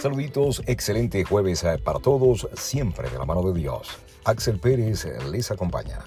Saluditos, excelente jueves eh, para todos, siempre de la mano de Dios. Axel Pérez les acompaña.